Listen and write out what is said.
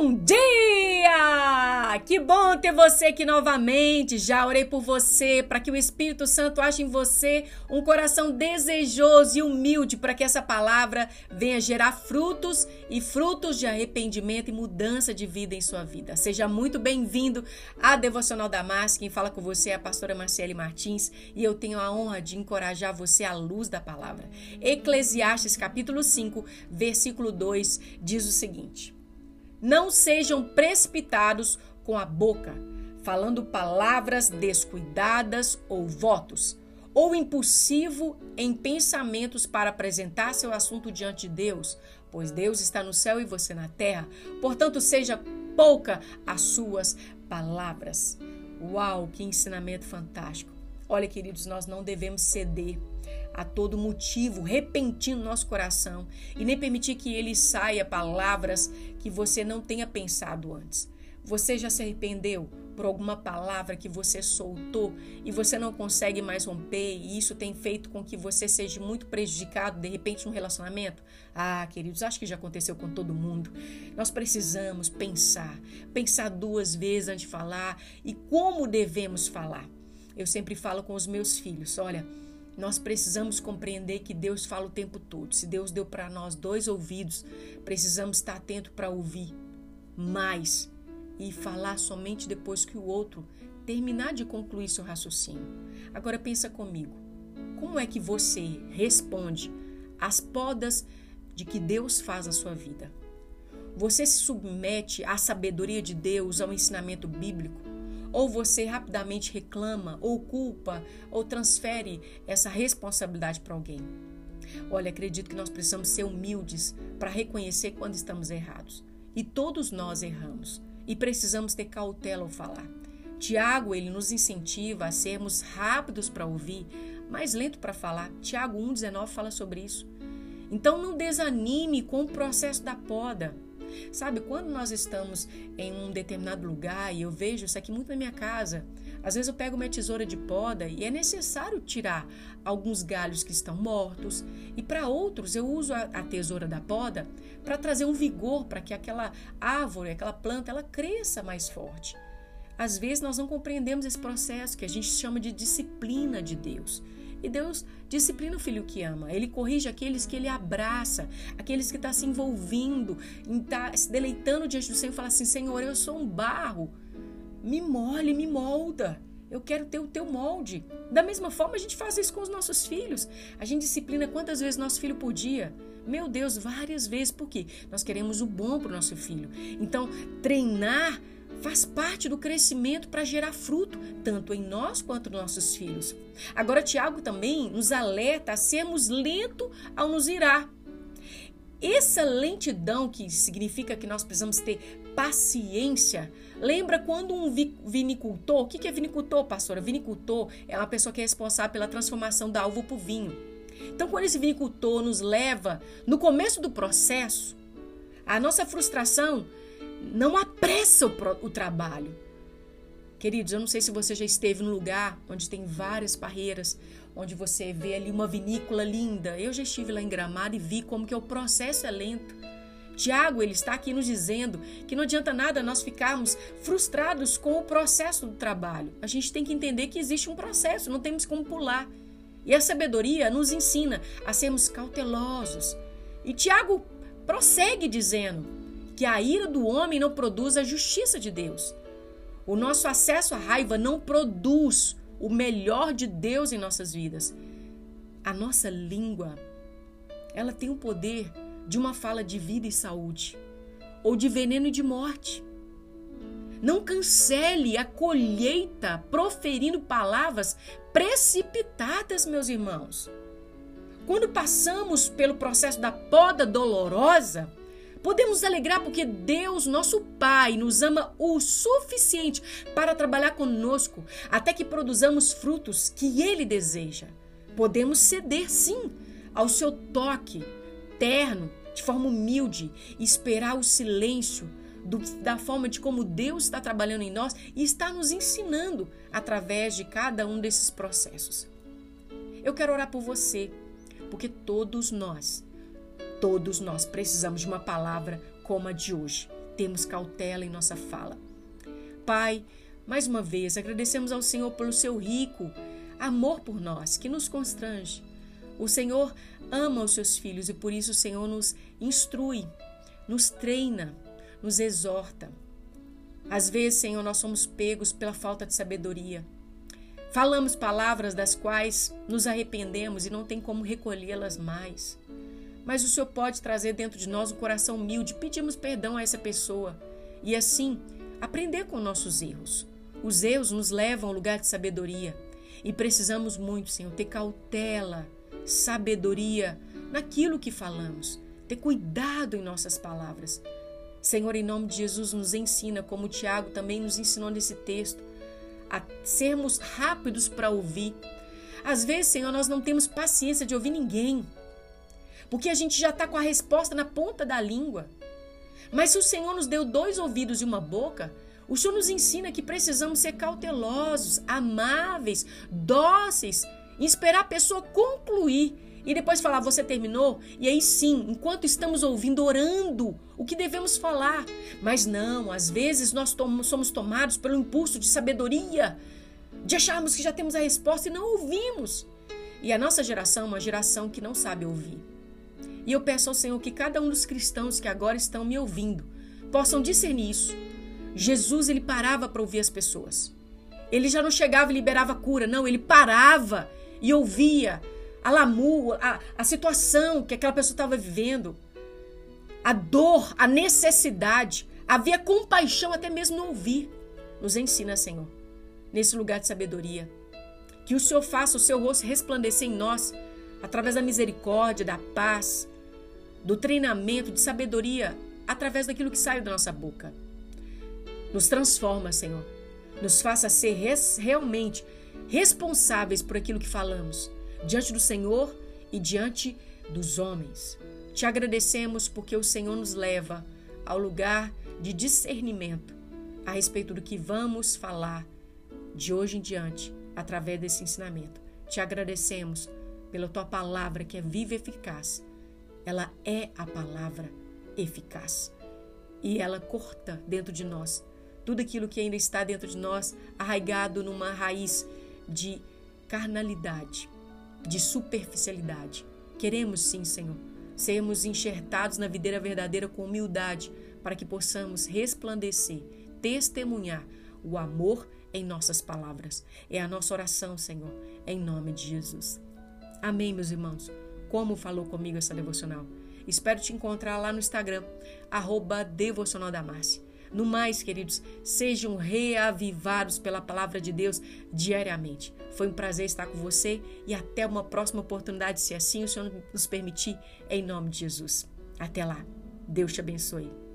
Bom dia! Que bom ter você aqui novamente. Já orei por você para que o Espírito Santo ache em você um coração desejoso e humilde para que essa palavra venha gerar frutos e frutos de arrependimento e mudança de vida em sua vida. Seja muito bem-vindo à Devocional da Márcia. Quem fala com você é a pastora Marcele Martins e eu tenho a honra de encorajar você à luz da palavra. Eclesiastes capítulo 5, versículo 2 diz o seguinte: não sejam precipitados com a boca, falando palavras descuidadas ou votos, ou impulsivo em pensamentos para apresentar seu assunto diante de Deus, pois Deus está no céu e você na terra. Portanto, seja pouca as suas palavras. Uau, que ensinamento fantástico! Olha, queridos, nós não devemos ceder a todo motivo repentino no nosso coração e nem permitir que ele saia palavras que você não tenha pensado antes. Você já se arrependeu por alguma palavra que você soltou e você não consegue mais romper e isso tem feito com que você seja muito prejudicado de repente no relacionamento? Ah, queridos, acho que já aconteceu com todo mundo. Nós precisamos pensar, pensar duas vezes antes de falar e como devemos falar. Eu sempre falo com os meus filhos, olha, nós precisamos compreender que Deus fala o tempo todo. Se Deus deu para nós dois ouvidos, precisamos estar atento para ouvir mais e falar somente depois que o outro terminar de concluir seu raciocínio. Agora pensa comigo. Como é que você responde às podas de que Deus faz na sua vida? Você se submete à sabedoria de Deus, ao ensinamento bíblico? Ou você rapidamente reclama, ou culpa, ou transfere essa responsabilidade para alguém. Olha, acredito que nós precisamos ser humildes para reconhecer quando estamos errados. E todos nós erramos e precisamos ter cautela ao falar. Tiago, ele nos incentiva a sermos rápidos para ouvir, mais lento para falar. Tiago 1,19 fala sobre isso. Então não desanime com o processo da poda. Sabe, quando nós estamos em um determinado lugar e eu vejo isso aqui muito na minha casa, às vezes eu pego minha tesoura de poda e é necessário tirar alguns galhos que estão mortos, e para outros eu uso a, a tesoura da poda para trazer um vigor para que aquela árvore, aquela planta, ela cresça mais forte. Às vezes nós não compreendemos esse processo que a gente chama de disciplina de Deus. E Deus disciplina o filho que ama. Ele corrige aqueles que ele abraça, aqueles que estão tá se envolvendo, está se deleitando diante do Senhor e fala assim: Senhor, eu sou um barro, me molhe, me molda. Eu quero ter o teu molde. Da mesma forma, a gente faz isso com os nossos filhos. A gente disciplina quantas vezes nosso filho por dia? Meu Deus, várias vezes. Por quê? Nós queremos o bom para o nosso filho. Então, treinar faz parte do crescimento para gerar fruto, tanto em nós quanto nos nossos filhos. Agora, Tiago também nos alerta a sermos lentos ao nos irar. Essa lentidão, que significa que nós precisamos ter paciência, lembra quando um vinicultor, o que é vinicultor, pastora? Vinicultor é uma pessoa que é responsável pela transformação da uva para o vinho. Então, quando esse vinicultor nos leva no começo do processo, a nossa frustração não apressa o, o trabalho. Queridos, eu não sei se você já esteve num lugar onde tem várias barreiras, onde você vê ali uma vinícola linda. Eu já estive lá em Gramado e vi como que o processo é lento. Tiago, ele está aqui nos dizendo que não adianta nada nós ficarmos frustrados com o processo do trabalho. A gente tem que entender que existe um processo, não temos como pular. E a sabedoria nos ensina a sermos cautelosos. E Tiago prossegue dizendo: que a ira do homem não produz a justiça de Deus. O nosso acesso à raiva não produz o melhor de Deus em nossas vidas. A nossa língua, ela tem o poder de uma fala de vida e saúde, ou de veneno e de morte. Não cancele a colheita proferindo palavras precipitadas, meus irmãos. Quando passamos pelo processo da poda dolorosa, Podemos alegrar porque Deus, nosso Pai, nos ama o suficiente para trabalhar conosco até que produzamos frutos que Ele deseja. Podemos ceder, sim, ao seu toque terno, de forma humilde, e esperar o silêncio do, da forma de como Deus está trabalhando em nós e está nos ensinando através de cada um desses processos. Eu quero orar por você, porque todos nós Todos nós precisamos de uma palavra como a de hoje. temos cautela em nossa fala. Pai, mais uma vez agradecemos ao Senhor pelo seu rico amor por nós, que nos constrange. O Senhor ama os seus filhos e por isso o Senhor nos instrui, nos treina, nos exorta. Às vezes, Senhor, nós somos pegos pela falta de sabedoria. Falamos palavras das quais nos arrependemos e não tem como recolhê-las mais. Mas o Senhor pode trazer dentro de nós um coração humilde, pedimos perdão a essa pessoa e assim aprender com nossos erros. Os erros nos levam ao lugar de sabedoria e precisamos muito, Senhor, ter cautela, sabedoria naquilo que falamos, ter cuidado em nossas palavras. Senhor, em nome de Jesus, nos ensina, como Tiago também nos ensinou nesse texto, a sermos rápidos para ouvir. Às vezes, Senhor, nós não temos paciência de ouvir ninguém, porque a gente já está com a resposta na ponta da língua. Mas se o Senhor nos deu dois ouvidos e uma boca, o Senhor nos ensina que precisamos ser cautelosos, amáveis, dóceis, esperar a pessoa concluir e depois falar: Você terminou? E aí sim, enquanto estamos ouvindo, orando, o que devemos falar. Mas não, às vezes nós tom somos tomados pelo impulso de sabedoria, de acharmos que já temos a resposta e não ouvimos. E a nossa geração é uma geração que não sabe ouvir. E eu peço ao Senhor que cada um dos cristãos que agora estão me ouvindo possam discernir isso Jesus ele parava para ouvir as pessoas. Ele já não chegava e liberava cura, não, ele parava e ouvia a lamu, a, a situação que aquela pessoa estava vivendo, a dor, a necessidade. Havia compaixão até mesmo no ouvir. Nos ensina, Senhor, nesse lugar de sabedoria. Que o Senhor faça o seu rosto resplandecer em nós, através da misericórdia, da paz, do treinamento, de sabedoria, através daquilo que sai da nossa boca. Nos transforma, Senhor. Nos faça ser res, realmente responsáveis por aquilo que falamos, diante do Senhor e diante dos homens. Te agradecemos porque o Senhor nos leva ao lugar de discernimento a respeito do que vamos falar de hoje em diante através desse ensinamento. Te agradecemos pela tua palavra que é viva e eficaz. Ela é a palavra eficaz e ela corta dentro de nós tudo aquilo que ainda está dentro de nós, arraigado numa raiz de carnalidade, de superficialidade. Queremos sim, Senhor, sermos enxertados na videira verdadeira com humildade, para que possamos resplandecer, testemunhar o amor em nossas palavras. É a nossa oração, Senhor, em nome de Jesus. Amém, meus irmãos. Como falou comigo essa devocional? Espero te encontrar lá no Instagram, arroba. No mais, queridos, sejam reavivados pela palavra de Deus diariamente. Foi um prazer estar com você e até uma próxima oportunidade, se assim o Senhor nos permitir, em nome de Jesus. Até lá. Deus te abençoe.